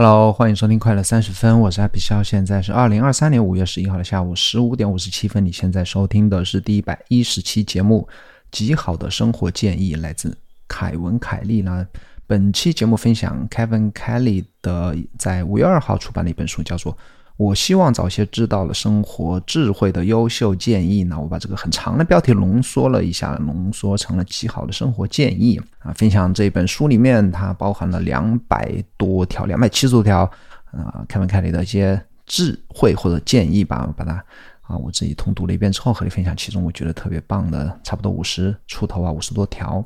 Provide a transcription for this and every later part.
Hello，欢迎收听快乐三十分，我是 Happy 肖，现在是二零二三年五月十一号的下午十五点五十七分。你现在收听的是第一百一十期节目，极好的生活建议来自凯文凯利呢。本期节目分享 Kevin Kelly 的在五月二号出版的一本书，叫做。我希望早些知道了生活智慧的优秀建议呢。我把这个很长的标题浓缩了一下，浓缩成了极好的生活建议啊。分享这本书里面，它包含了两百多条、两百七十多条啊，开文开里的一些智慧或者建议吧。把它啊，我自己通读了一遍之后和你分享，其中我觉得特别棒的，差不多五十出头啊，五十多条。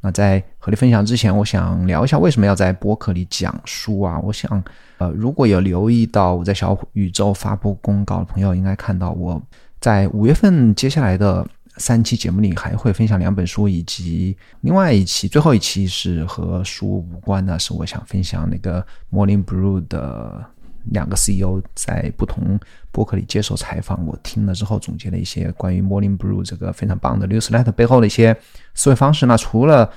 那在和你分享之前，我想聊一下为什么要在播客里讲书啊？我想，呃，如果有留意到我在小宇宙发布公告的朋友，应该看到我在五月份接下来的三期节目里还会分享两本书，以及另外一期最后一期是和书无关的，是我想分享那个 Morning Brew 的。两个 CEO 在不同播客里接受采访，我听了之后总结了一些关于 Morning Brew 这个非常棒的 newsletter 背后的一些思维方式。那除了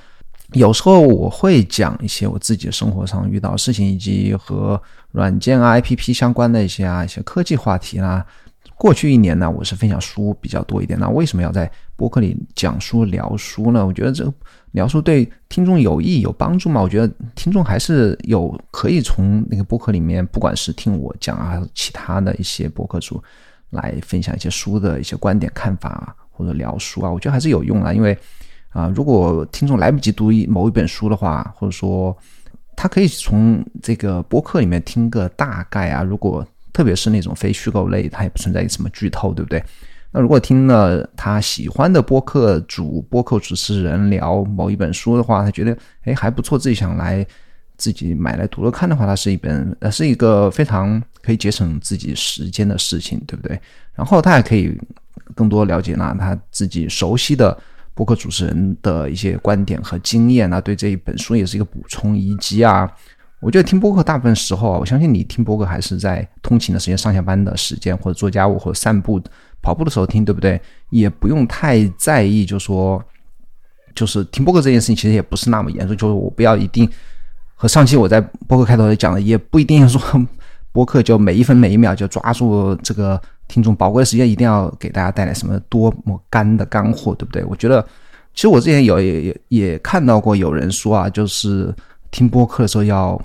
有时候我会讲一些我自己生活上遇到事情，以及和软件啊、APP 相关的一些啊一些科技话题啦。过去一年呢，我是分享书比较多一点。那为什么要在播客里讲书聊书呢？我觉得这个。聊书对听众有益有帮助吗？我觉得听众还是有可以从那个播客里面，不管是听我讲啊，还是其他的一些播客主来分享一些书的一些观点看法啊，或者聊书啊，我觉得还是有用啊。因为啊，如果听众来不及读一某一本书的话，或者说他可以从这个播客里面听个大概啊。如果特别是那种非虚构类，它也不存在什么剧透，对不对？那如果听了他喜欢的播客主播客主持人聊某一本书的话，他觉得哎还不错，自己想来自己买来读了看的话，它是一本呃是一个非常可以节省自己时间的事情，对不对？然后他还可以更多了解呢他自己熟悉的播客主持人的一些观点和经验啊，对这一本书也是一个补充，以及啊，我觉得听播客大部分时候啊，我相信你听播客还是在通勤的时间、上下班的时间，或者做家务或者散步。跑步的时候听，对不对？也不用太在意，就说就是听播客这件事情，其实也不是那么严重。就是我不要一定和上期我在播客开头也讲的，也不一定说播客就每一分每一秒就抓住这个听众宝贵的时间，一定要给大家带来什么多么干的干货，对不对？我觉得，其实我之前有也也也看到过有人说啊，就是听播客的时候要。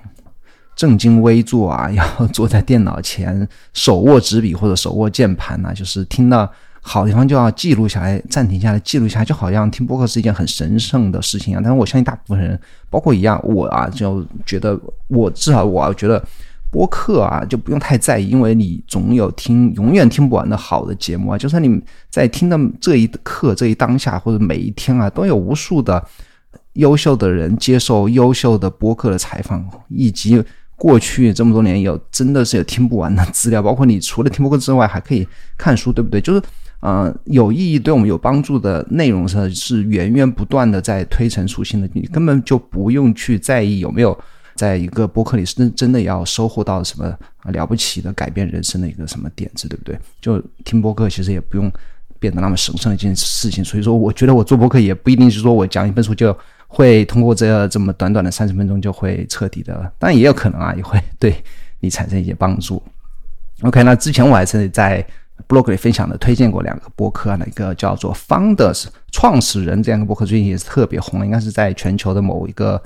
正襟危坐啊，要坐在电脑前，手握纸笔或者手握键盘呐，就是听到好地方就要记录下来，暂停下来记录下来，就好像听播客是一件很神圣的事情啊。但是我相信大部分人，包括一样我啊，就觉得我至少我觉得播客啊就不用太在意，因为你总有听永远听不完的好的节目啊。就算你在听的这一刻、这一当下或者每一天啊，都有无数的优秀的人接受优秀的播客的采访，以及。过去这么多年，有真的是有听不完的资料，包括你除了听播客之外，还可以看书，对不对？就是，嗯，有意义、对我们有帮助的内容是是源源不断的在推陈出新的，你根本就不用去在意有没有在一个播客里真真的要收获到什么了不起的改变人生的一个什么点子，对不对？就听播客其实也不用变得那么神圣的一件事情，所以说，我觉得我做播客也不一定是说我讲一本书就。会通过这这么短短的三十分钟就会彻底的，当然也有可能啊，也会对你产生一些帮助。OK，那之前我还是在 blog 里分享的，推荐过两个播客，那个叫做 Founders 创始人这样一个播客，最近也是特别红，应该是在全球的某一个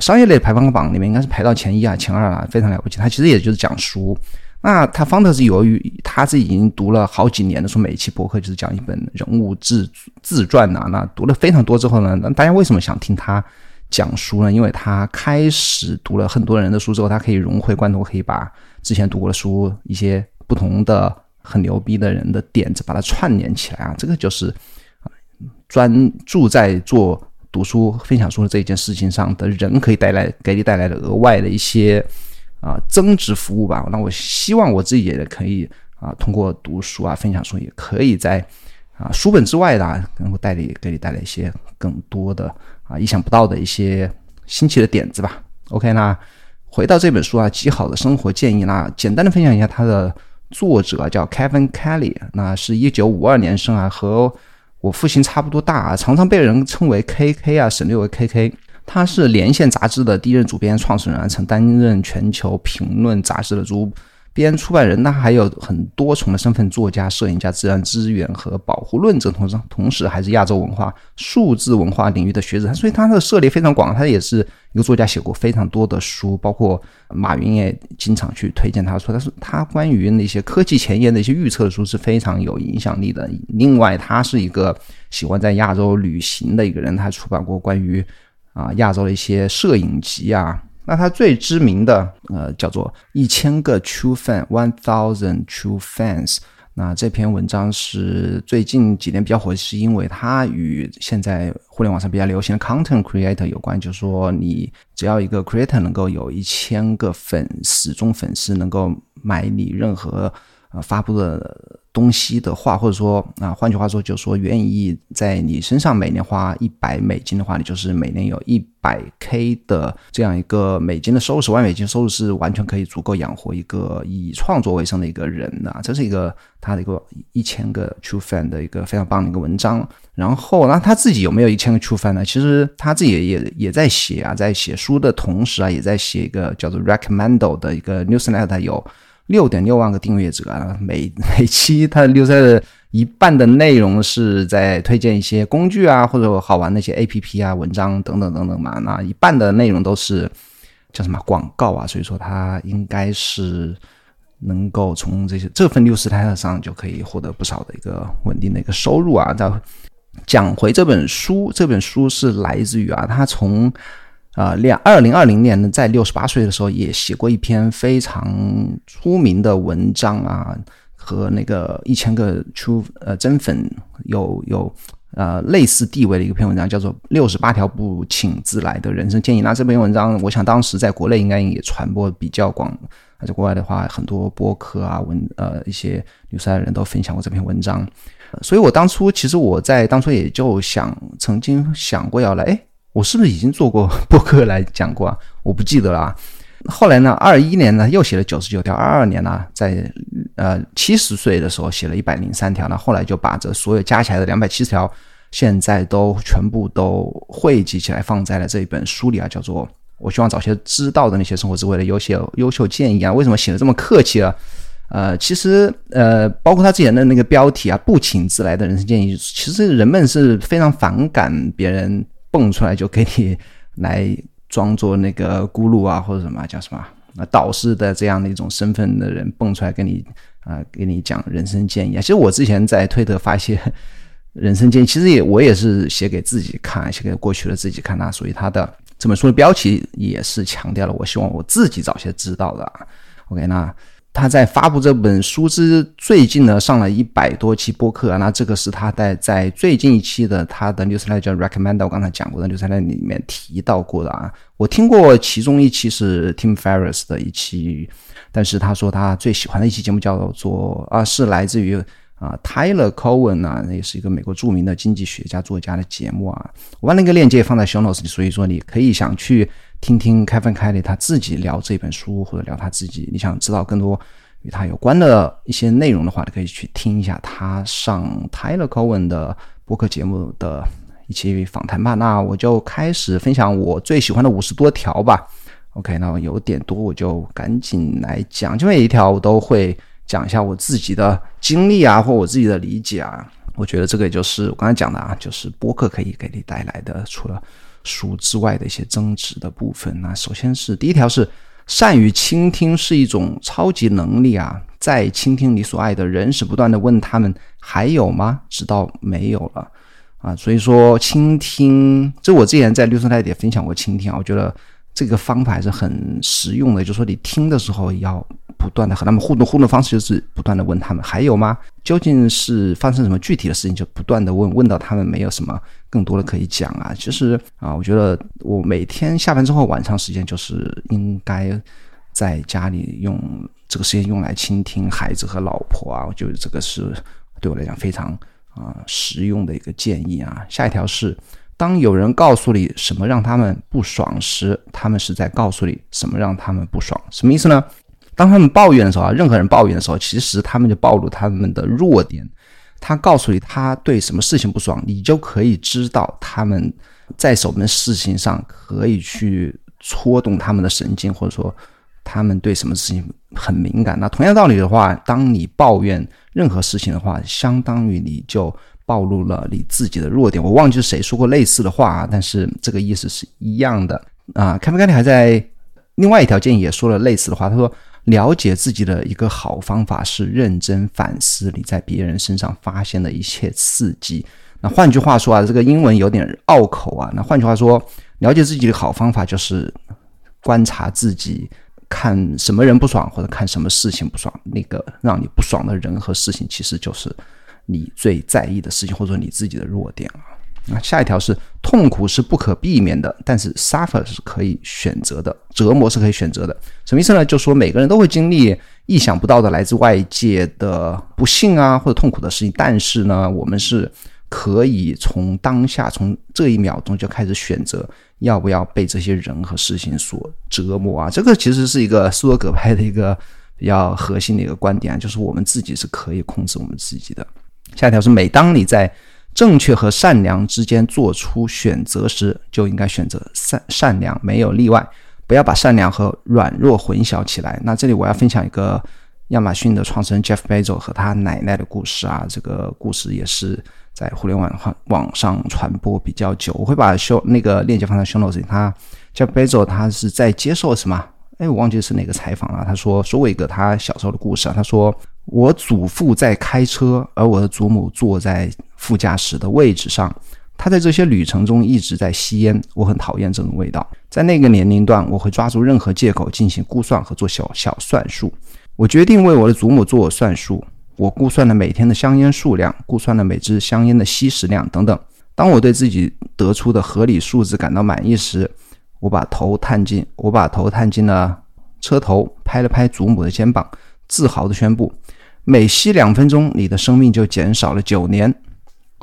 商业类排行榜里面应该是排到前一啊、前二啊，非常了不起。它其实也就是讲书。那他方特是由于他是已经读了好几年的，说每一期博客就是讲一本人物自自传呐。那读了非常多之后呢，那大家为什么想听他讲书呢？因为他开始读了很多人的书之后，他可以融会贯通，可以把之前读过的书一些不同的很牛逼的人的点子把它串联起来啊。这个就是，专注在做读书分享书的这一件事情上的人可以带来给你带来的额外的一些。啊，增值服务吧。那我希望我自己也可以啊，通过读书啊，分享书，也可以在啊书本之外的，能够带你给你带来一些更多的啊意想不到的一些新奇的点子吧。OK，那回到这本书啊，极好的生活建议那简单的分享一下它的作者叫 Kevin Kelly，那是一九五二年生啊，和我父亲差不多大啊，常常被人称为 KK 啊，省略为 KK。他是连线杂志的第一任主编、创始人，曾担任全球评论杂志的主。编出版人，那还有很多重的身份：作家、摄影家、自然资源和保护论者，同时同时还是亚洲文化、数字文化领域的学者。所以他的涉猎非常广，他也是一个作家，写过非常多的书，包括马云也经常去推荐他说，但是他关于那些科技前沿的一些预测书是非常有影响力的。另外，他是一个喜欢在亚洲旅行的一个人，他出版过关于啊亚洲的一些摄影集啊。那他最知名的，呃，叫做一千个 True Fan，One Thousand True Fans。那这篇文章是最近几年比较火，是因为它与现在互联网上比较流行的 Content Creator 有关。就是说，你只要一个 Creator 能够有一千个粉丝忠粉丝，能够买你任何呃发布的。东西的话，或者说啊，换句话说，就是说，愿意在你身上每年花一百美金的话，你就是每年有一百 K 的这样一个美金的收入，十万美金收入是完全可以足够养活一个以创作为生的一个人的。这是一个他的一个一千个 True Fan 的一个非常棒的一个文章。然后，那他自己有没有一千个 True Fan 呢？其实他自己也也在写啊，在写书的同时啊，也在写一个叫做 Recommendo 的一个 Newsletter 有。六点六万个订阅者啊，每每期他留下的一半的内容是在推荐一些工具啊，或者好玩那些 A P P 啊、文章等等等等嘛。那一半的内容都是叫什么广告啊，所以说他应该是能够从这些这份六十台上就可以获得不少的一个稳定的一个收入啊。再讲回这本书，这本书是来自于啊，他从。啊，两二零二零年呢，在六十八岁的时候，也写过一篇非常出名的文章啊，和那个一千个出呃真粉有有呃类似地位的一篇文章，叫做《六十八条不请自来的人生建议》。那这篇文章，我想当时在国内应该也传播比较广，在国外的话，很多播客啊文呃一些纽赛的人都分享过这篇文章。所以我当初其实我在当初也就想曾经想过要来，哎。我是不是已经做过播客来讲过啊？我不记得了啊。后来呢，二一年呢又写了九十九条，二二年呢在呃七十岁的时候写了一百零三条。那后来就把这所有加起来的两百七十条，现在都全部都汇集起来放在了这一本书里啊，叫做我希望早些知道的那些生活智慧的优秀优秀建议啊。为什么写的这么客气啊？呃，其实呃，包括他之前的那个标题啊，不请自来的人生建议，其实人们是非常反感别人。蹦出来就给你来装作那个咕噜啊，或者什么叫什么啊导师的这样的一种身份的人蹦出来跟你啊给你讲人生建议啊。其实我之前在推特发一些人生建议，其实也我也是写给自己看，写给过去的自己看啊。所以他的这本书的标题也是强调了，我希望我自己早些知道的。OK，那。他在发布这本书之最近呢，上了一百多期播客。那这个是他在在最近一期的他的 newsletter 叫 recommend，我刚才讲过的 newsletter 里面提到过的啊。我听过其中一期是 Tim Ferriss 的一期，但是他说他最喜欢的一期节目叫做啊，是来自于啊 Tyler Cowen 啊，那也是一个美国著名的经济学家作家的节目啊。我把那个链接放在 show notes 里，所以说你可以想去。听听 Kevin Kelly 他自己聊这本书，或者聊他自己，你想知道更多与他有关的一些内容的话，你可以去听一下他上 Tyler Cowen 的播客节目的一期访谈吧。那我就开始分享我最喜欢的五十多条吧。OK，那有点多，我就赶紧来讲，就每一条我都会讲一下我自己的经历啊，或我自己的理解啊。我觉得这个也就是我刚才讲的啊，就是播客可以给你带来的，除了。书之外的一些增值的部分，那首先是第一条是善于倾听是一种超级能力啊，在倾听你所爱的人时，不断的问他们还有吗？直到没有了啊，所以说倾听，这我之前在绿色台也分享过倾听啊，我觉得这个方法还是很实用的，就是说你听的时候要。不断的和他们互动，互动方式就是不断的问他们还有吗？究竟是发生什么具体的事情？就不断的问，问到他们没有什么更多的可以讲啊。其实啊，我觉得我每天下班之后晚上时间就是应该在家里用这个时间用来倾听孩子和老婆啊。我觉得这个是对我来讲非常啊实用的一个建议啊。下一条是，当有人告诉你什么让他们不爽时，他们是在告诉你什么让他们不爽？什么意思呢？当他们抱怨的时候啊，任何人抱怨的时候，其实他们就暴露他们的弱点。他告诉你他对什么事情不爽，你就可以知道他们在什么事情上可以去戳动他们的神经，或者说他们对什么事情很敏感。那同样道理的话，当你抱怨任何事情的话，相当于你就暴露了你自己的弱点。我忘记是谁说过类似的话啊，但是这个意思是一样的啊。开不开你还在另外一条建议也说了类似的话，他说。了解自己的一个好方法是认真反思你在别人身上发现的一切刺激。那换句话说啊，这个英文有点拗口啊。那换句话说，了解自己的好方法就是观察自己，看什么人不爽或者看什么事情不爽，那个让你不爽的人和事情，其实就是你最在意的事情，或者说你自己的弱点啊。那下一条是痛苦是不可避免的，但是 suffer 是可以选择的，折磨是可以选择的。什么意思呢？就说每个人都会经历意想不到的来自外界的不幸啊，或者痛苦的事情，但是呢，我们是可以从当下，从这一秒钟就开始选择要不要被这些人和事情所折磨啊。这个其实是一个斯多葛派的一个比较核心的一个观点，就是我们自己是可以控制我们自己的。下一条是每当你在正确和善良之间做出选择时，就应该选择善善良，没有例外。不要把善良和软弱混淆起来。那这里我要分享一个亚马逊的创始人 Jeff Bezos 和他奶奶的故事啊。这个故事也是在互联网上网上传播比较久。我会把修那个链接放在 show notes 里。他 Jeff Bezos 他是在接受什么？哎，我忘记是哪个采访了。他说说过一个他小时候的故事啊。他说。我祖父在开车，而我的祖母坐在副驾驶的位置上。他在这些旅程中一直在吸烟，我很讨厌这种味道。在那个年龄段，我会抓住任何借口进行估算和做小小算术。我决定为我的祖母做我算术。我估算了每天的香烟数量，估算了每支香烟的吸食量等等。当我对自己得出的合理数字感到满意时，我把头探进，我把头探进了车头，拍了拍祖母的肩膀，自豪地宣布。每吸两分钟，你的生命就减少了九年。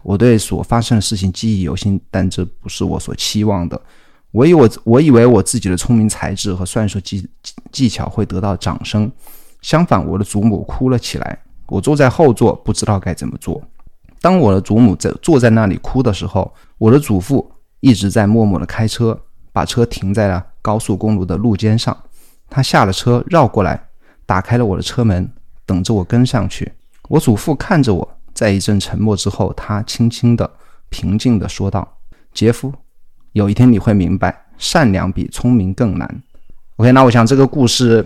我对所发生的事情记忆犹新，但这不是我所期望的。我以我我以为我自己的聪明才智和算术技技巧会得到掌声，相反，我的祖母哭了起来。我坐在后座，不知道该怎么做。当我的祖母在坐在那里哭的时候，我的祖父一直在默默地开车，把车停在了高速公路的路肩上。他下了车，绕过来，打开了我的车门。等着我跟上去。我祖父看着我，在一阵沉默之后，他轻轻的、平静的说道：“杰夫，有一天你会明白，善良比聪明更难。” OK，那我想这个故事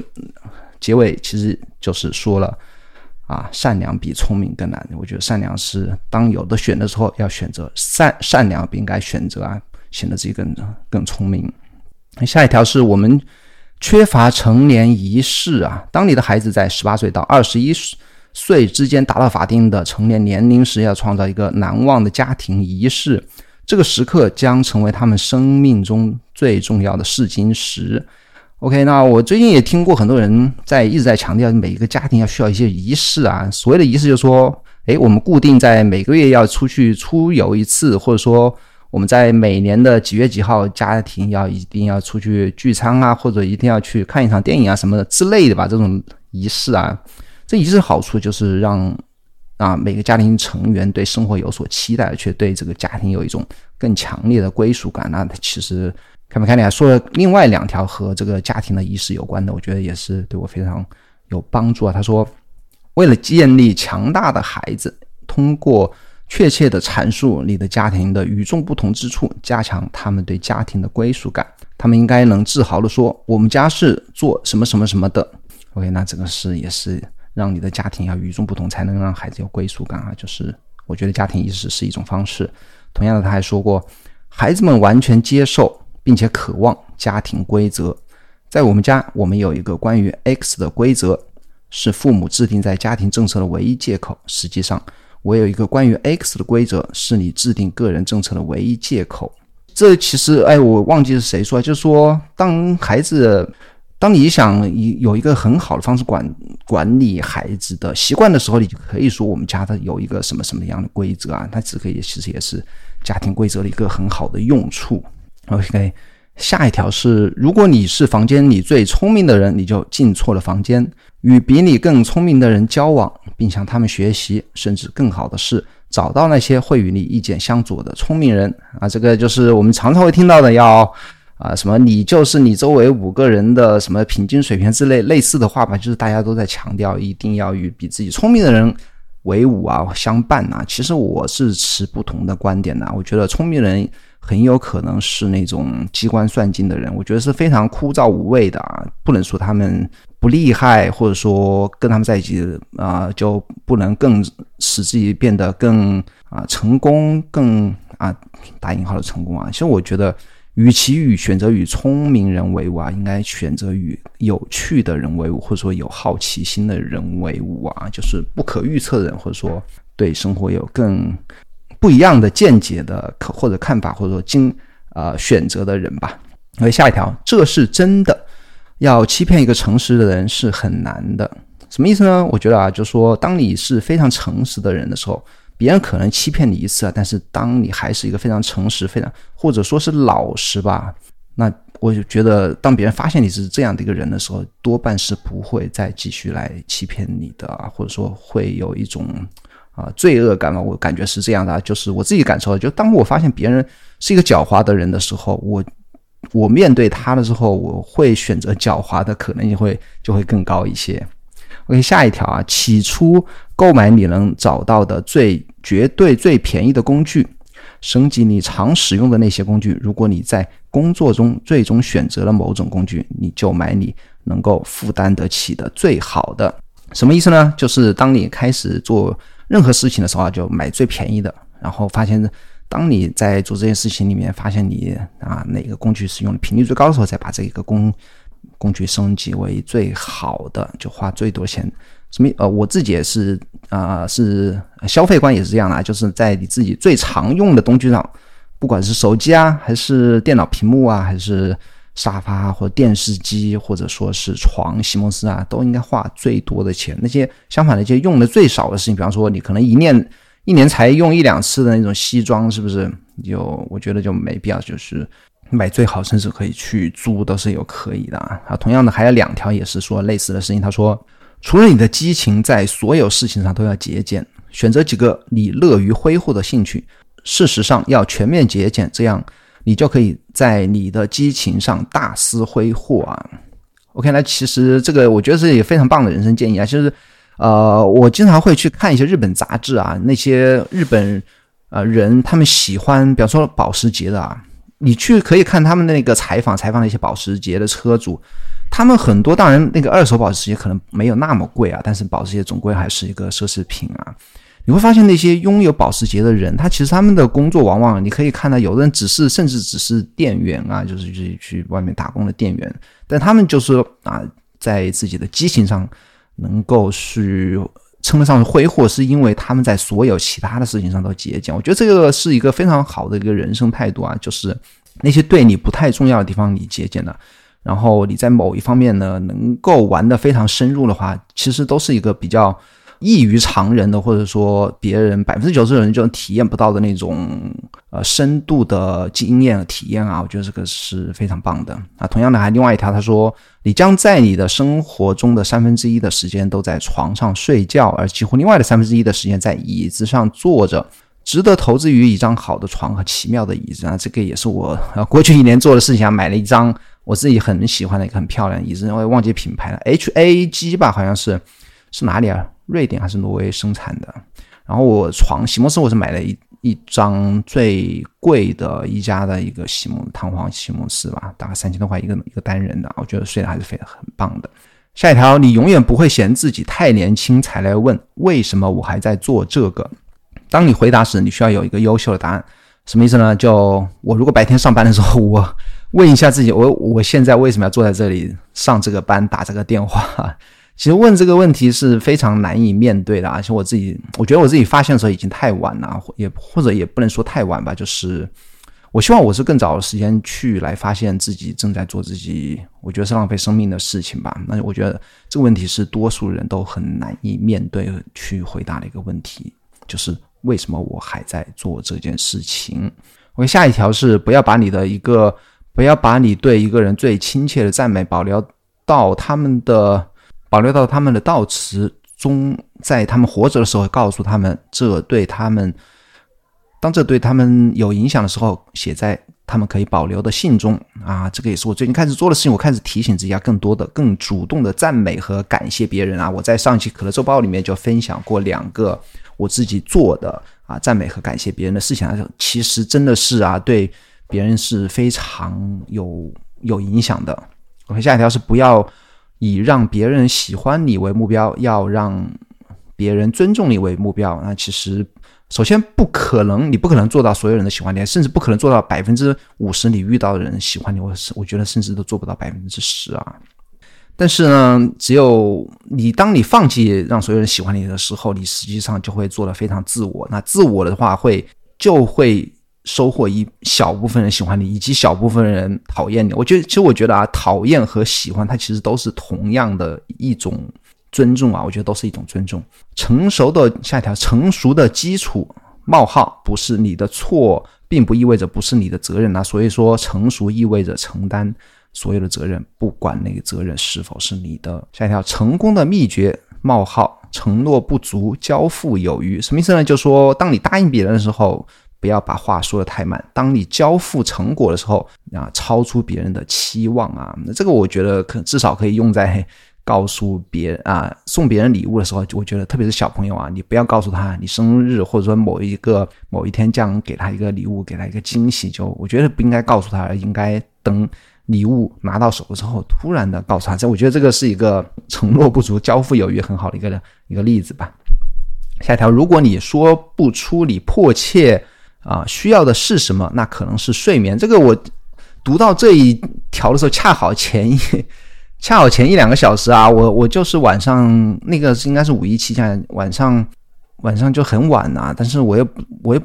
结尾其实就是说了啊，善良比聪明更难。我觉得善良是当有的选的时候要选择善善良，不应该选择啊，显得自己更更聪明。下一条是我们。缺乏成年仪式啊！当你的孩子在十八岁到二十一岁之间达到法定的成年年龄时，要创造一个难忘的家庭仪式。这个时刻将成为他们生命中最重要的试金石。OK，那我最近也听过很多人在一直在强调，每一个家庭要需要一些仪式啊。所谓的仪式，就是说，诶，我们固定在每个月要出去出游一次，或者说。我们在每年的几月几号，家庭要一定要出去聚餐啊，或者一定要去看一场电影啊，什么的之类的吧。这种仪式啊，这仪式好处就是让啊每个家庭成员对生活有所期待，却对这个家庭有一种更强烈的归属感。那其实看没看？你还说了另外两条和这个家庭的仪式有关的，我觉得也是对我非常有帮助啊。他说，为了建立强大的孩子，通过。确切的阐述你的家庭的与众不同之处，加强他们对家庭的归属感。他们应该能自豪地说：“我们家是做什么什么什么的。”OK，那这个是也是让你的家庭要与众不同，才能让孩子有归属感啊。就是我觉得家庭意识是一种方式。同样的，他还说过，孩子们完全接受并且渴望家庭规则。在我们家，我们有一个关于 X 的规则，是父母制定在家庭政策的唯一借口。实际上。我有一个关于 X 的规则，是你制定个人政策的唯一借口。这其实，哎，我忘记是谁说，就是说，当孩子，当你想有一个很好的方式管管理孩子的习惯的时候，你就可以说我们家的有一个什么什么样的规则啊，它只可以其实也是家庭规则的一个很好的用处。OK，下一条是，如果你是房间里最聪明的人，你就进错了房间。与比你更聪明的人交往，并向他们学习，甚至更好的是找到那些会与你意见相左的聪明人啊！这个就是我们常常会听到的，要啊什么你就是你周围五个人的什么平均水平之类类似的话吧，就是大家都在强调一定要与比自己聪明的人为伍啊相伴啊。其实我是持不同的观点的，我觉得聪明人。很有可能是那种机关算尽的人，我觉得是非常枯燥无味的啊！不能说他们不厉害，或者说跟他们在一起啊就不能更使自己变得更啊成功，更啊打引号的成功啊！其实我觉得，与其与选择与聪明人为伍啊，应该选择与有趣的人为伍，或者说有好奇心的人为伍啊，就是不可预测的人，或者说对生活有更。不一样的见解的可或者看法，或者说经呃选择的人吧。OK，下一条，这是真的。要欺骗一个诚实的人是很难的。什么意思呢？我觉得啊，就是说当你是非常诚实的人的时候，别人可能欺骗你一次啊，但是当你还是一个非常诚实、非常或者说是老实吧，那我就觉得，当别人发现你是这样的一个人的时候，多半是不会再继续来欺骗你的，或者说会有一种。啊，罪恶感嘛，我感觉是这样的，就是我自己感受，就当我发现别人是一个狡猾的人的时候，我我面对他的时候，我会选择狡猾的可能性会就会更高一些。OK，下一条啊，起初购买你能找到的最绝对最便宜的工具，升级你常使用的那些工具。如果你在工作中最终选择了某种工具，你就买你能够负担得起的最好的。什么意思呢？就是当你开始做。任何事情的时候啊，就买最便宜的。然后发现，当你在做这件事情里面，发现你啊哪个工具使用的频率最高的时候，再把这个工工具升级为最好的，就花最多钱。什么？呃，我自己也是啊，是消费观也是这样的，就是在你自己最常用的工具上，不管是手机啊，还是电脑屏幕啊，还是。沙发或者电视机，或者说是床、席梦思啊，都应该花最多的钱。那些相反的，一些用的最少的事情，比方说你可能一年一年才用一两次的那种西装，是不是？就我觉得就没必要，就是买最好，甚至可以去租都是有可以的啊。同样的，还有两条也是说类似的事情。他说，除了你的激情，在所有事情上都要节俭，选择几个你乐于挥霍的兴趣。事实上，要全面节俭，这样。你就可以在你的激情上大肆挥霍啊！OK，那其实这个我觉得是一个非常棒的人生建议啊。其实，呃，我经常会去看一些日本杂志啊，那些日本呃人他们喜欢，比方说保时捷的啊，你去可以看他们那个采访，采访那些保时捷的车主，他们很多当然那个二手保时捷可能没有那么贵啊，但是保时捷总归还是一个奢侈品啊。你会发现那些拥有保时捷的人，他其实他们的工作往往你可以看到，有的人只是甚至只是店员啊，就是去去外面打工的店员，但他们就是啊，在自己的激情上能够去称得上是挥霍，是因为他们在所有其他的事情上都节俭。我觉得这个是一个非常好的一个人生态度啊，就是那些对你不太重要的地方你节俭了，然后你在某一方面呢能够玩得非常深入的话，其实都是一个比较。异于常人的，或者说别人百分之九十的人就体验不到的那种呃深度的经验体验啊，我觉得这个是非常棒的啊。同样的，还另外一条，他说你将在你的生活中的三分之一的时间都在床上睡觉，而几乎另外的三分之一的时间在椅子上坐着，值得投资于一张好的床和奇妙的椅子啊。这个也是我呃过去一年做的事情啊，买了一张我自己很喜欢的一个很漂亮椅子，我也忘记品牌了，H A G 吧，好像是是哪里啊？瑞典还是挪威生产的？然后我床席梦思，我是买了一一张最贵的一家的一个席梦弹簧席梦思吧，大概三千多块一个一个单人的，我觉得睡得还是非常很棒的。下一条，你永远不会嫌自己太年轻才来问为什么我还在做这个。当你回答时，你需要有一个优秀的答案。什么意思呢？就我如果白天上班的时候，我问一下自己，我我现在为什么要坐在这里上这个班打这个电话？其实问这个问题是非常难以面对的，而且我自己，我觉得我自己发现的时候已经太晚了，也或者也不能说太晚吧，就是我希望我是更早的时间去来发现自己正在做自己，我觉得是浪费生命的事情吧。那我觉得这个问题是多数人都很难以面对去回答的一个问题，就是为什么我还在做这件事情？我下一条是不要把你的一个。不要把你对一个人最亲切的赞美保留到他们的保留到他们的悼词中，在他们活着的时候告诉他们，这对他们当这对他们有影响的时候，写在他们可以保留的信中啊。这个也是我最近开始做的事情。我开始提醒自己要更多的、更主动的赞美和感谢别人啊。我在上期可乐周报里面就分享过两个我自己做的啊赞美和感谢别人的事情，其实真的是啊对。别人是非常有有影响的。OK，下一条是不要以让别人喜欢你为目标，要让别人尊重你为目标。那其实首先不可能，你不可能做到所有人都喜欢你，甚至不可能做到百分之五十你遇到的人喜欢你。我是我觉得甚至都做不到百分之十啊。但是呢，只有你当你放弃让所有人喜欢你的时候，你实际上就会做的非常自我。那自我的话会就会。收获一小部分人喜欢你，以及小部分人讨厌你。我觉得，其实我觉得啊，讨厌和喜欢，它其实都是同样的一种尊重啊。我觉得都是一种尊重。成熟的下一条，成熟的基础冒号不是你的错，并不意味着不是你的责任啊。所以说，成熟意味着承担所有的责任，不管那个责任是否是你的。下一条，成功的秘诀冒号承诺不足，交付有余。什么意思呢？就说当你答应别人的时候。不要把话说的太满。当你交付成果的时候啊，超出别人的期望啊，那这个我觉得可至少可以用在告诉别啊，送别人礼物的时候。我觉得特别是小朋友啊，你不要告诉他你生日或者说某一个某一天这样给他一个礼物，给他一个惊喜。就我觉得不应该告诉他，应该等礼物拿到手之后，突然的告诉他。这我觉得这个是一个承诺不足，交付有余很好的一个一个例子吧。下一条，如果你说不出你迫切。啊，需要的是什么？那可能是睡眠。这个我读到这一条的时候，恰好前一恰好前一两个小时啊，我我就是晚上那个是应该是五一期间晚上晚上就很晚啊，但是我又我又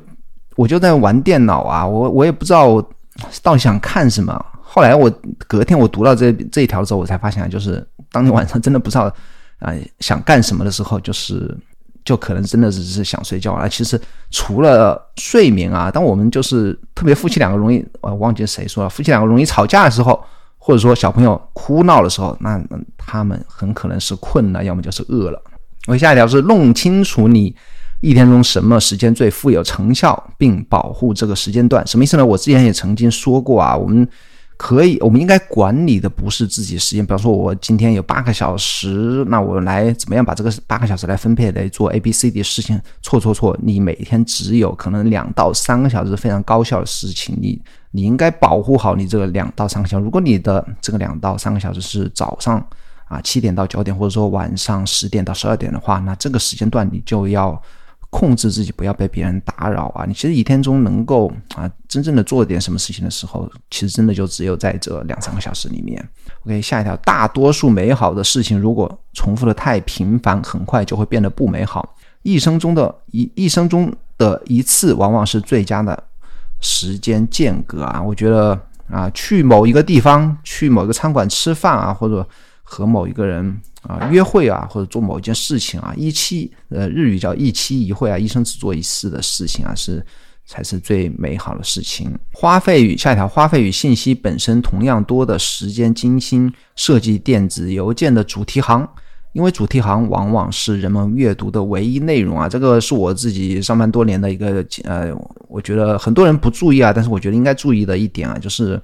我就在玩电脑啊，我我也不知道到底想看什么。后来我隔天我读到这这一条之后，我才发现，就是当你晚上真的不知道啊想干什么的时候，就是。就可能真的只是想睡觉啊！其实除了睡眠啊，当我们就是特别夫妻两个容易，我忘记谁说了，夫妻两个容易吵架的时候，或者说小朋友哭闹的时候，那他们很可能是困了，要么就是饿了。我下一条是弄清楚你一天中什么时间最富有成效，并保护这个时间段。什么意思呢？我之前也曾经说过啊，我们。可以，我们应该管理的不是自己时间。比方说，我今天有八个小时，那我来怎么样把这个八个小时来分配来做 A、B、C、D 事情？错错错！你每天只有可能两到三个小时非常高效的事情，你你应该保护好你这个两到三个小时。如果你的这个两到三个小时是早上啊七点到九点，或者说晚上十点到十二点的话，那这个时间段你就要。控制自己不要被别人打扰啊！你其实一天中能够啊真正的做点什么事情的时候，其实真的就只有在这两三个小时里面。OK，下一条，大多数美好的事情如果重复的太频繁，很快就会变得不美好。一生中的一一生中的一次，往往是最佳的时间间隔啊！我觉得啊，去某一个地方，去某一个餐馆吃饭啊，或者和某一个人。啊，约会啊，或者做某一件事情啊，一期呃，日语叫一期一会啊，一生只做一次的事情啊，是才是最美好的事情。花费与下一条，花费与信息本身同样多的时间，精心设计电子邮件的主题行，因为主题行往往是人们阅读的唯一内容啊。这个是我自己上班多年的一个呃，我觉得很多人不注意啊，但是我觉得应该注意的一点啊，就是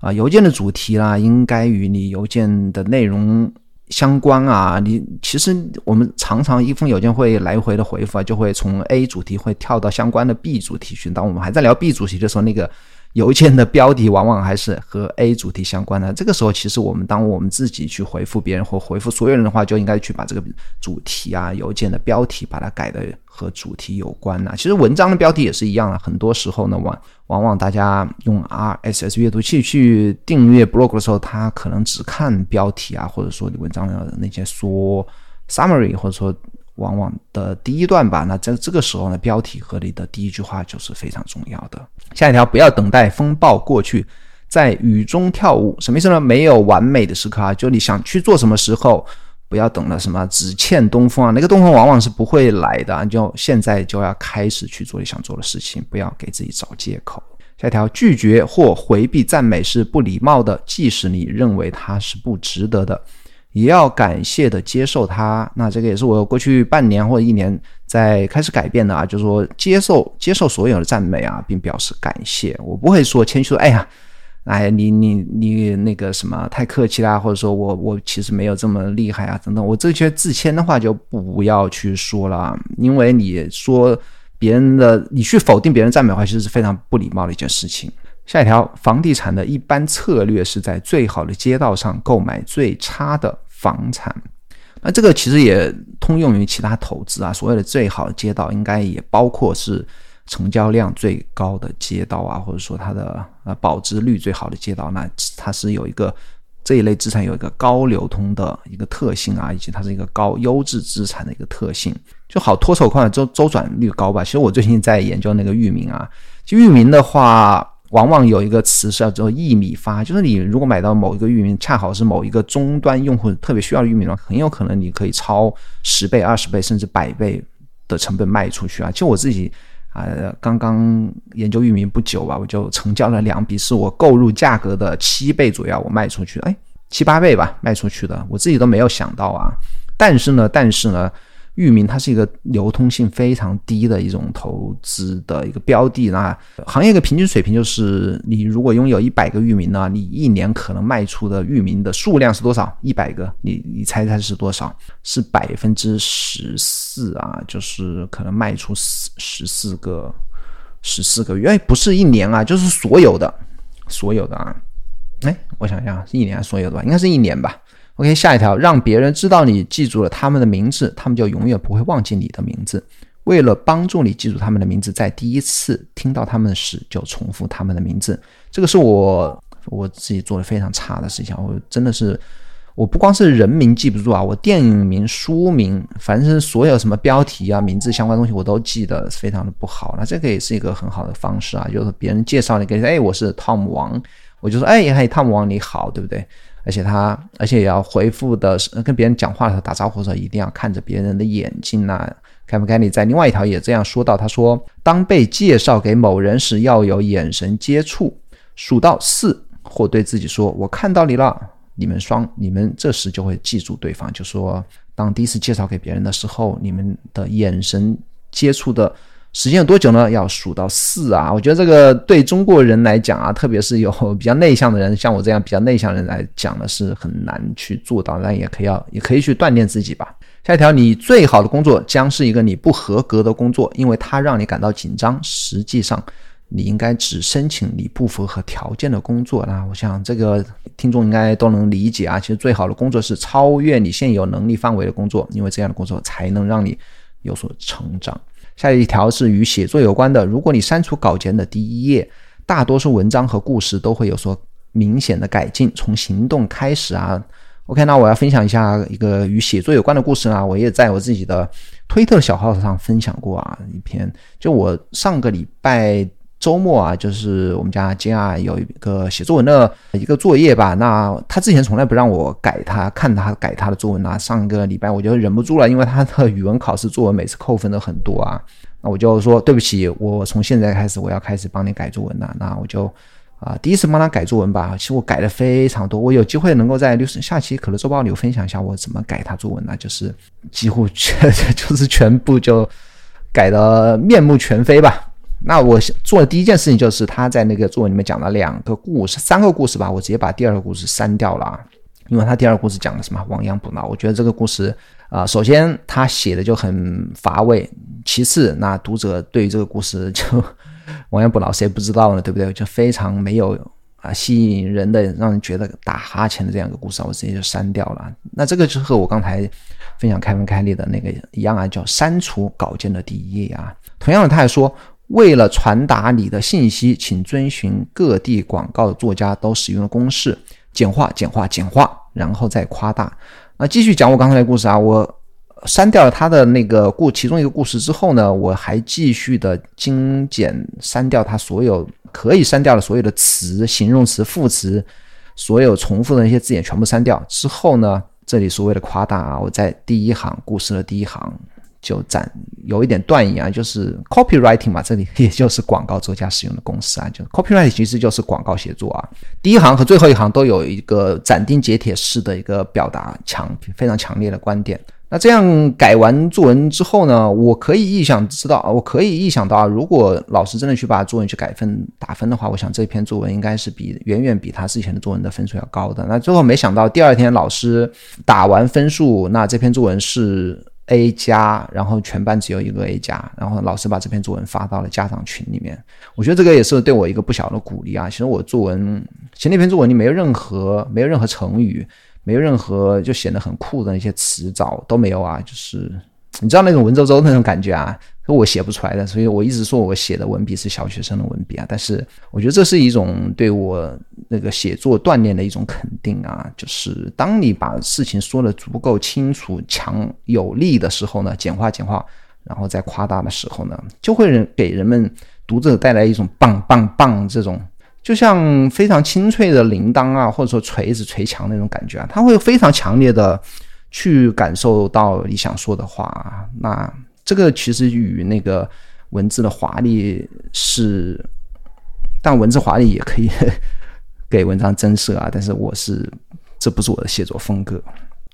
啊，邮件的主题啦，应该与你邮件的内容。相关啊，你其实我们常常一封邮件会来回的回复啊，就会从 A 主题会跳到相关的 B 主题去。当我们还在聊 B 主题的时候，那个。邮件的标题往往还是和 A 主题相关的。这个时候，其实我们当我们自己去回复别人或回复所有人的话，就应该去把这个主题啊、邮件的标题把它改的和主题有关呐。其实文章的标题也是一样的。很多时候呢，往往往大家用 RSS 阅读器去订阅 blog 的时候，他可能只看标题啊，或者说你文章的那些说 summary，或者说。往往的第一段吧，那在这个时候呢，标题和你的第一句话就是非常重要的。下一条，不要等待风暴过去，在雨中跳舞，什么意思呢？没有完美的时刻啊，就你想去做什么时候，不要等了什么只欠东风啊，那个东风往往是不会来的，你就现在就要开始去做你想做的事情，不要给自己找借口。下一条，拒绝或回避赞美是不礼貌的，即使你认为它是不值得的，也要感谢的接受它。那这个也是我过去半年或者一年在开始改变的啊，就是说接受接受所有的赞美啊，并表示感谢。我不会说谦虚说，哎呀。哎，你你你那个什么太客气啦，或者说我我其实没有这么厉害啊，等等，我这些自谦的话就不要去说了，因为你说别人的，你去否定别人赞美的话，其实是非常不礼貌的一件事情。下一条，房地产的一般策略是在最好的街道上购买最差的房产，那这个其实也通用于其他投资啊，所谓的最好的街道，应该也包括是。成交量最高的街道啊，或者说它的呃保值率最好的街道，那它是有一个这一类资产有一个高流通的一个特性啊，以及它是一个高优质资产的一个特性，就好脱手快，周周转率高吧。其实我最近在研究那个域名啊，就域名的话，往往有一个词是叫做一米发，就是你如果买到某一个域名，恰好是某一个终端用户特别需要的域名的话，很有可能你可以超十倍、二十倍甚至百倍的成本卖出去啊。就我自己。啊，刚刚研究域名不久吧，我就成交了两笔，是我购入价格的七倍左右，我卖出去，哎，七八倍吧，卖出去的，我自己都没有想到啊。但是呢，但是呢。域名它是一个流通性非常低的一种投资的一个标的，那行业的平均水平就是，你如果拥有一百个域名呢，你一年可能卖出的域名的数量是多少？一百个，你你猜猜是多少？是百分之十四啊，就是可能卖出十十四个十四个月，哎，不是一年啊，就是所有的所有的啊，哎，我想想，是一年所有的吧？应该是一年吧。OK，下一条，让别人知道你记住了他们的名字，他们就永远不会忘记你的名字。为了帮助你记住他们的名字，在第一次听到他们时就重复他们的名字。这个是我我自己做的非常差的事情。我真的是，我不光是人名记不住啊，我电影名、书名，反正是所有什么标题啊、名字相关东西，我都记得非常的不好。那这个也是一个很好的方式啊，就是别人介绍你，给哎，我是汤姆王，我就说哎，嘿，汤姆王你好，对不对？而且他，而且也要回复的跟别人讲话的时候打招呼的时候，一定要看着别人的眼睛呐。凯文·凯利在另外一条也这样说到，他说：“当被介绍给某人时，要有眼神接触，数到四，或对自己说‘我看到你了’。你们双，你们这时就会记住对方。就说，当第一次介绍给别人的时候，你们的眼神接触的。”时间有多久呢？要数到四啊！我觉得这个对中国人来讲啊，特别是有 比较内向的人，像我这样比较内向的人来讲呢，是很难去做到。但也可以要，也可以去锻炼自己吧。下一条，你最好的工作将是一个你不合格的工作，因为它让你感到紧张。实际上，你应该只申请你不符合条件的工作。那我想这个听众应该都能理解啊。其实最好的工作是超越你现有能力范围的工作，因为这样的工作才能让你有所成长。下一条是与写作有关的。如果你删除稿件的第一页，大多数文章和故事都会有所明显的改进。从行动开始啊。OK，那我要分享一下一个与写作有关的故事啊。我也在我自己的推特小号上分享过啊一篇。就我上个礼拜。周末啊，就是我们家金啊有一个写作文的一个作业吧。那他之前从来不让我改他看他改他的作文啊。上个礼拜我就忍不住了，因为他的语文考试作文每次扣分都很多啊。那我就说对不起，我从现在开始我要开始帮你改作文了。那我就啊第一次帮他改作文吧。其实我改的非常多，我有机会能够在六十下期可乐周报里分享一下我怎么改他作文呢？就是几乎全就是 全部就改的面目全非吧。那我做的第一件事情就是他在那个作文里面讲了两个故事，三个故事吧，我直接把第二个故事删掉了啊，因为他第二个故事讲的什么亡羊补牢，我觉得这个故事啊，首先他写的就很乏味，其次那读者对于这个故事就亡羊补牢谁也不知道呢，对不对？就非常没有啊吸引人的，让人觉得打哈欠的这样一个故事，我直接就删掉了。那这个就和我刚才分享开门开利的那个一样啊，叫删除稿件的第一页啊。同样的，他还说。为了传达你的信息，请遵循各地广告作家都使用的公式：简化、简化、简化，然后再夸大。那继续讲我刚才的故事啊，我删掉了他的那个故其中一个故事之后呢，我还继续的精简删掉他所有可以删掉的所有的词、形容词、副词，所有重复的那些字眼全部删掉之后呢，这里所谓的夸大啊，我在第一行故事的第一行。就展有一点断言啊，就是 copywriting 嘛，这里 也就是广告作家使用的公式啊，就 copywriting 其实就是广告写作啊。第一行和最后一行都有一个斩钉截铁式的一个表达强非常强烈的观点。那这样改完作文之后呢，我可以臆想知道，我可以臆想到啊，如果老师真的去把作文去改分打分的话，我想这篇作文应该是比远远比他之前的作文的分数要高的。那最后没想到第二天老师打完分数，那这篇作文是 A 加，然后全班只有一个 A 加，然后老师把这篇作文发到了家长群里面。我觉得这个也是对我一个不小的鼓励啊。其实我作文，其实那篇作文你没有任何没有任何成语。没有任何就显得很酷的那些词藻都没有啊，就是你知道那种文绉绉那种感觉啊，我写不出来的，所以我一直说我写的文笔是小学生的文笔啊。但是我觉得这是一种对我那个写作锻炼的一种肯定啊，就是当你把事情说的足够清楚、强有力的时候呢，简化简化，然后再夸大的时候呢，就会人给人们读者带来一种棒棒棒这种。就像非常清脆的铃铛啊，或者说锤子锤墙那种感觉啊，他会非常强烈的去感受到你想说的话。那这个其实与那个文字的华丽是，但文字华丽也可以给文章增色啊。但是我是，这不是我的写作风格。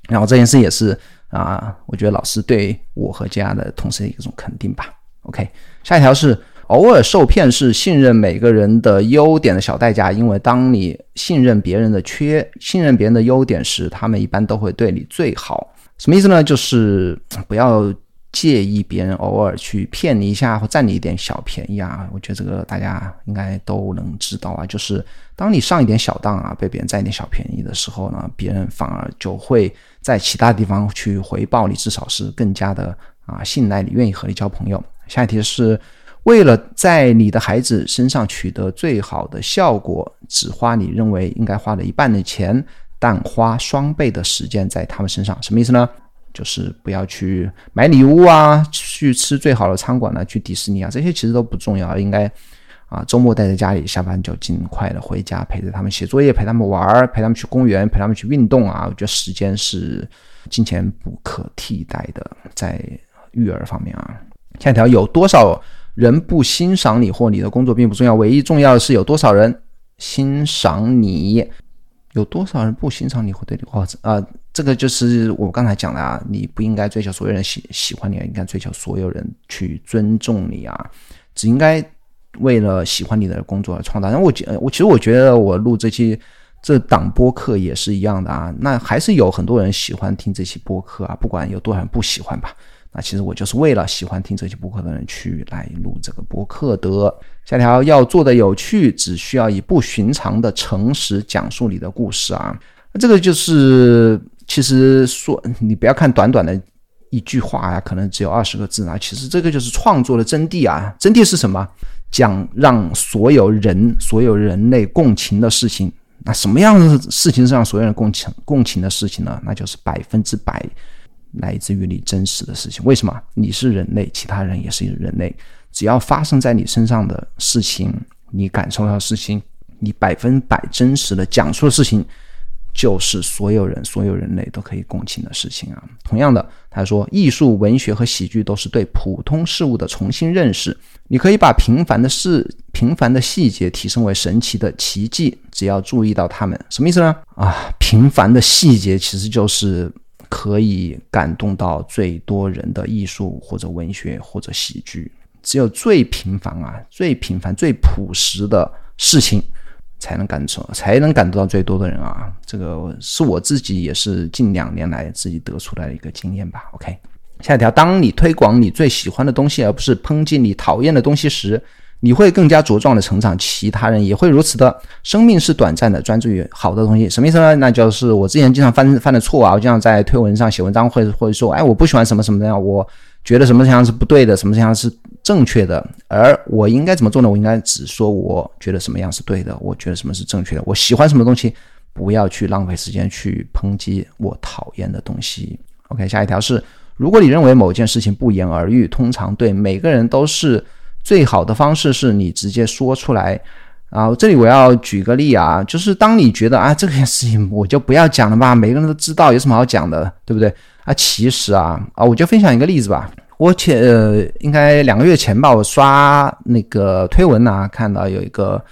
然后这件事也是啊，我觉得老师对我和家的同事的一种肯定吧。OK，下一条是。偶尔受骗是信任每个人的优点的小代价，因为当你信任别人的缺，信任别人的优点时，他们一般都会对你最好。什么意思呢？就是不要介意别人偶尔去骗你一下或占你一点小便宜啊。我觉得这个大家应该都能知道啊。就是当你上一点小当啊，被别人占一点小便宜的时候呢，别人反而就会在其他地方去回报你，至少是更加的啊信赖你，愿意和你交朋友。下一题是。为了在你的孩子身上取得最好的效果，只花你认为应该花的一半的钱，但花双倍的时间在他们身上，什么意思呢？就是不要去买礼物啊，去吃最好的餐馆呢，去迪士尼啊，这些其实都不重要。应该啊，周末待在家里，下班就尽快的回家，陪着他们写作业，陪他们玩儿，陪他们去公园，陪他们去运动啊。我觉得时间是金钱不可替代的，在育儿方面啊。下一条有多少？人不欣赏你或你的工作并不重要，唯一重要的是有多少人欣赏你，有多少人不欣赏你或对你哦啊，这个就是我刚才讲的啊，你不应该追求所有人喜喜欢你，应该追求所有人去尊重你啊，只应该为了喜欢你的工作而创造。那我觉我其实我觉得我录这期这档播客也是一样的啊，那还是有很多人喜欢听这期播客啊，不管有多少人不喜欢吧。那其实我就是为了喜欢听这期播客的人去来录这个播客的。下条要做的有趣，只需要以不寻常的诚实讲述你的故事啊。那这个就是其实说你不要看短短的一句话呀，可能只有二十个字啊。其实这个就是创作的真谛啊。真谛是什么？讲让所有人、所有人类共情的事情。那什么样的事情是让所有人共情、共情的事情呢？那就是百分之百。来自于你真实的事情，为什么？你是人类，其他人也是人类。只要发生在你身上的事情，你感受到的事情，你百分百真实的讲述的事情，就是所有人、所有人类都可以共情的事情啊。同样的，他说，艺术、文学和喜剧都是对普通事物的重新认识。你可以把平凡的事、平凡的细节提升为神奇的奇迹，只要注意到它们。什么意思呢？啊，平凡的细节其实就是。可以感动到最多人的艺术或者文学或者喜剧，只有最平凡啊、最平凡、最朴实的事情，才能感受，才能感得到最多的人啊！这个是我自己也是近两年来自己得出来的一个经验吧。OK，下一条，当你推广你最喜欢的东西，而不是抨击你讨厌的东西时。你会更加茁壮的成长，其他人也会如此的。生命是短暂的，专注于好的东西，什么意思呢？那就是我之前经常犯犯的错啊，我经常在推文上写文章，或者或者说，哎，我不喜欢什么什么的呀，我觉得什么样是不对的，什么样是正确的，而我应该怎么做呢？我应该只说我觉得什么样是对的，我觉得什么是正确的，我喜欢什么东西，不要去浪费时间去抨击我讨厌的东西。OK，下一条是，如果你认为某件事情不言而喻，通常对每个人都是。最好的方式是你直接说出来啊！这里我要举个例啊，就是当你觉得啊这件事情我就不要讲了吧，每个人都知道有什么好讲的，对不对啊？其实啊啊，我就分享一个例子吧。我前呃，应该两个月前吧，我刷那个推文啊，看到有一个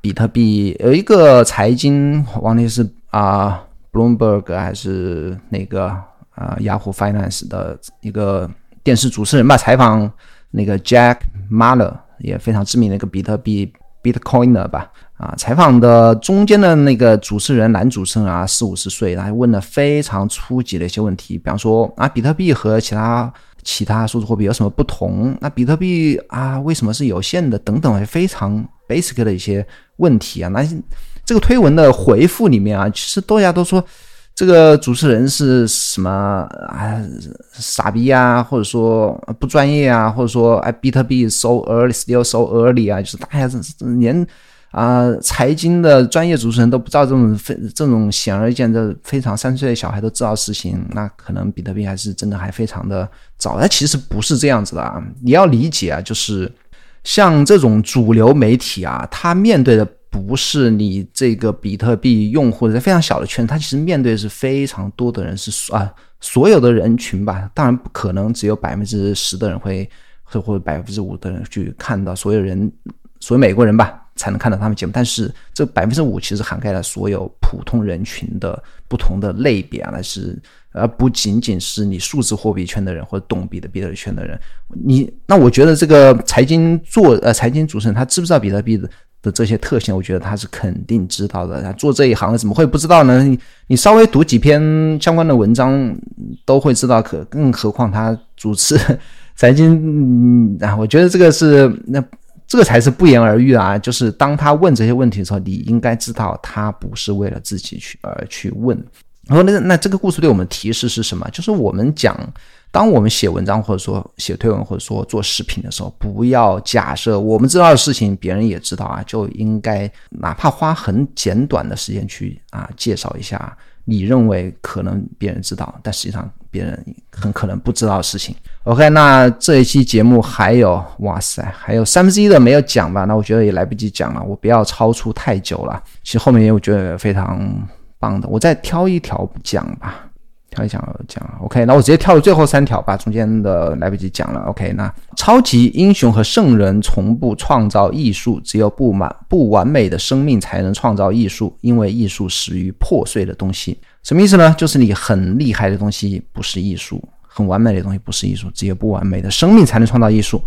比特币，有一个财经，忘记是啊，Bloomberg 还是那个啊，Yahoo Finance 的一个电视主持人吧，采访那个 Jack Mallers，也非常知名的一个比特币 Bitcoiner 吧。啊，采访的中间的那个主持人，男主持人啊，四五十岁，他问了非常初级的一些问题，比方说啊，比特币和其他其他数字货币有什么不同？那比特币啊，为什么是有限的？等等，非常 basic 的一些问题啊。那这个推文的回复里面啊，其实大家都说这个主持人是什么啊，傻逼啊，或者说不专业啊，或者说哎，比特币 so early，still so early 啊，就是大家是连。啊，财经的专业主持人都不知道这种非这种显而易见的非常三岁的小孩都知道事情，那可能比特币还是真的还非常的早。它其实不是这样子的啊，你要理解啊，就是像这种主流媒体啊，它面对的不是你这个比特币用户的非常小的圈子，它其实面对是非常多的人，是啊所有的人群吧。当然不可能只有百分之十的人会会或者百分之五的人去看到所有人，所有美国人吧。才能看到他们节目，但是这百分之五其实涵盖了所有普通人群的不同的类别啊，那是而不仅仅是你数字货币圈的人或者懂比特币的圈的人。你那我觉得这个财经做呃财经主持人他知不知道比特币的的这些特性？我觉得他是肯定知道的。他做这一行怎么会不知道呢？你你稍微读几篇相关的文章都会知道，可更何况他主持 财经啊，我觉得这个是那。这个才是不言而喻啊！就是当他问这些问题的时候，你应该知道他不是为了自己去而去问。然后，那那这个故事对我们提示是什么？就是我们讲，当我们写文章或者说写推文或者说做视频的时候，不要假设我们知道的事情别人也知道啊，就应该哪怕花很简短的时间去啊介绍一下。你认为可能别人知道，但实际上别人很可能不知道的事情。OK，那这一期节目还有，哇塞，还有三分之一的没有讲吧？那我觉得也来不及讲了，我不要超出太久了。其实后面也我觉得非常棒的，我再挑一条讲吧。跳一讲讲，OK，那我直接跳到最后三条吧，中间的来不及讲了。OK，那超级英雄和圣人从不创造艺术，只有不满不完美的生命才能创造艺术，因为艺术始于破碎的东西。什么意思呢？就是你很厉害的东西不是艺术，很完美的东西不是艺术，只有不完美的生命才能创造艺术。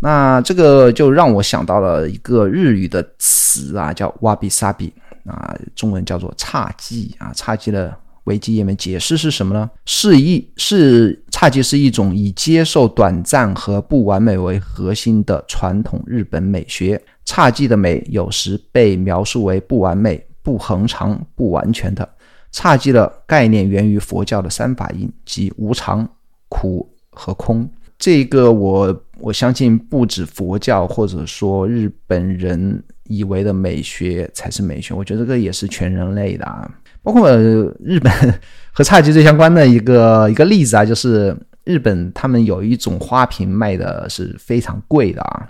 那这个就让我想到了一个日语的词啊，叫瓦比萨比啊，中文叫做侘寂啊，侘寂的。维基页面解释是什么呢？是一是侘寂是一种以接受短暂和不完美为核心的传统日本美学。侘寂的美有时被描述为不完美、不恒常、不完全的。侘寂的概念源于佛教的三法印，即无常、苦和空。这个我我相信不止佛教或者说日本人以为的美学才是美学，我觉得这个也是全人类的啊。包括日本 和侘寂最相关的一个一个例子啊，就是日本他们有一种花瓶卖的是非常贵的啊，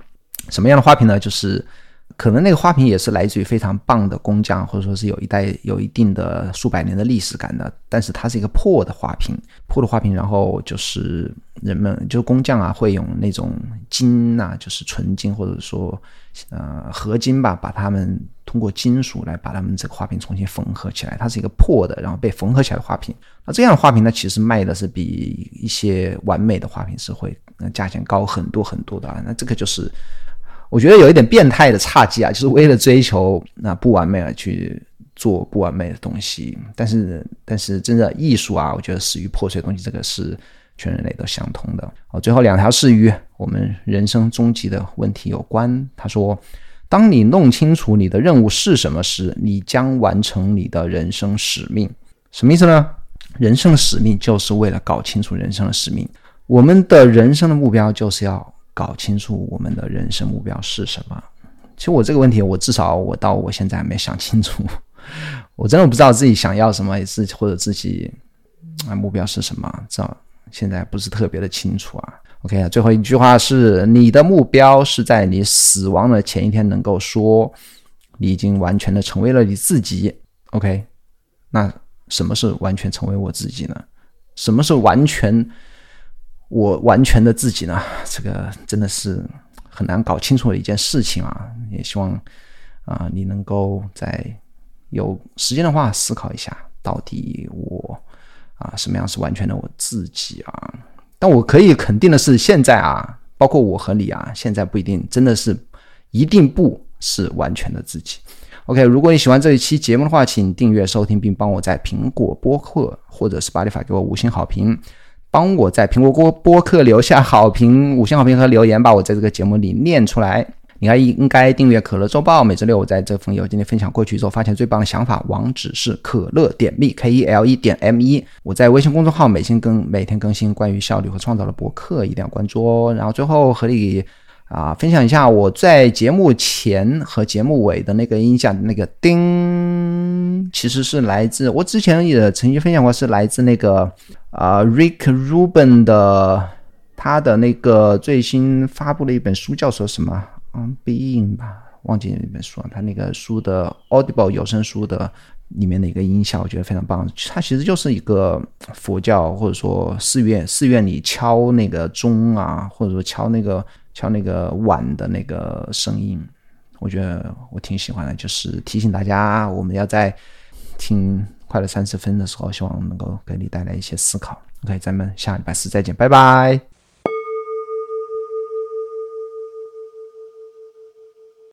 什么样的花瓶呢？就是可能那个花瓶也是来自于非常棒的工匠，或者说是有一代有一定的数百年的历史感的，但是它是一个破的花瓶，破的花瓶，然后就是人们就是工匠啊会用那种金呐，就是纯金或者说呃合金吧，把它们。通过金属来把它们这个花瓶重新缝合起来，它是一个破的，然后被缝合起来的花瓶。那这样的花瓶呢，其实卖的是比一些完美的花瓶是会价钱高很多很多的啊。那这个就是我觉得有一点变态的差距啊，就是为了追求那不完美而去做不完美的东西。但是但是真的艺术啊，我觉得始于破碎的东西，这个是全人类都相通的。哦，最后两条是鱼我们人生终极的问题有关。他说。当你弄清楚你的任务是什么时，你将完成你的人生使命。什么意思呢？人生的使命就是为了搞清楚人生的使命。我们的人生的目标就是要搞清楚我们的人生目标是什么。其实我这个问题，我至少我到我现在还没想清楚。我真的不知道自己想要什么，自己或者自己啊目标是什么，这现在不是特别的清楚啊。OK 啊，最后一句话是：你的目标是在你死亡的前一天能够说，你已经完全的成为了你自己。OK，那什么是完全成为我自己呢？什么是完全我完全的自己呢？这个真的是很难搞清楚的一件事情啊！也希望啊，你能够在有时间的话思考一下，到底我啊什么样是完全的我自己啊？但我可以肯定的是，现在啊，包括我和你啊，现在不一定真的是一定不是完全的自己。OK，如果你喜欢这一期节目的话，请订阅收听，并帮我在苹果播客或者是巴里法给我五星好评。帮我在苹果播播客留下好评、五星好评和留言，把我在这个节目里念出来。你还应该订阅可乐周报，每周六我在这封邮件里分享过去之后发现最棒的想法。网址是可乐点 me k e l e 点 m 一。我在微信公众号每天更每天更新关于效率和创造的博客，一定要关注哦。然后最后和你啊分享一下我在节目前和节目尾的那个音响那个叮，其实是来自我之前也曾经分享过，是来自那个。啊，Rick Rubin 的他的那个最新发布了一本书，叫做什么？On Being 吧，忘记那本书了。他那个书的 Audible 有声书的里面的一个音效，我觉得非常棒。它其实就是一个佛教或者说寺院寺院里敲那个钟啊，或者说敲那个敲那个碗的那个声音，我觉得我挺喜欢的。就是提醒大家，我们要在听。快了三十分的时候，希望能够给你带来一些思考。OK，咱们下礼拜四再见，拜拜。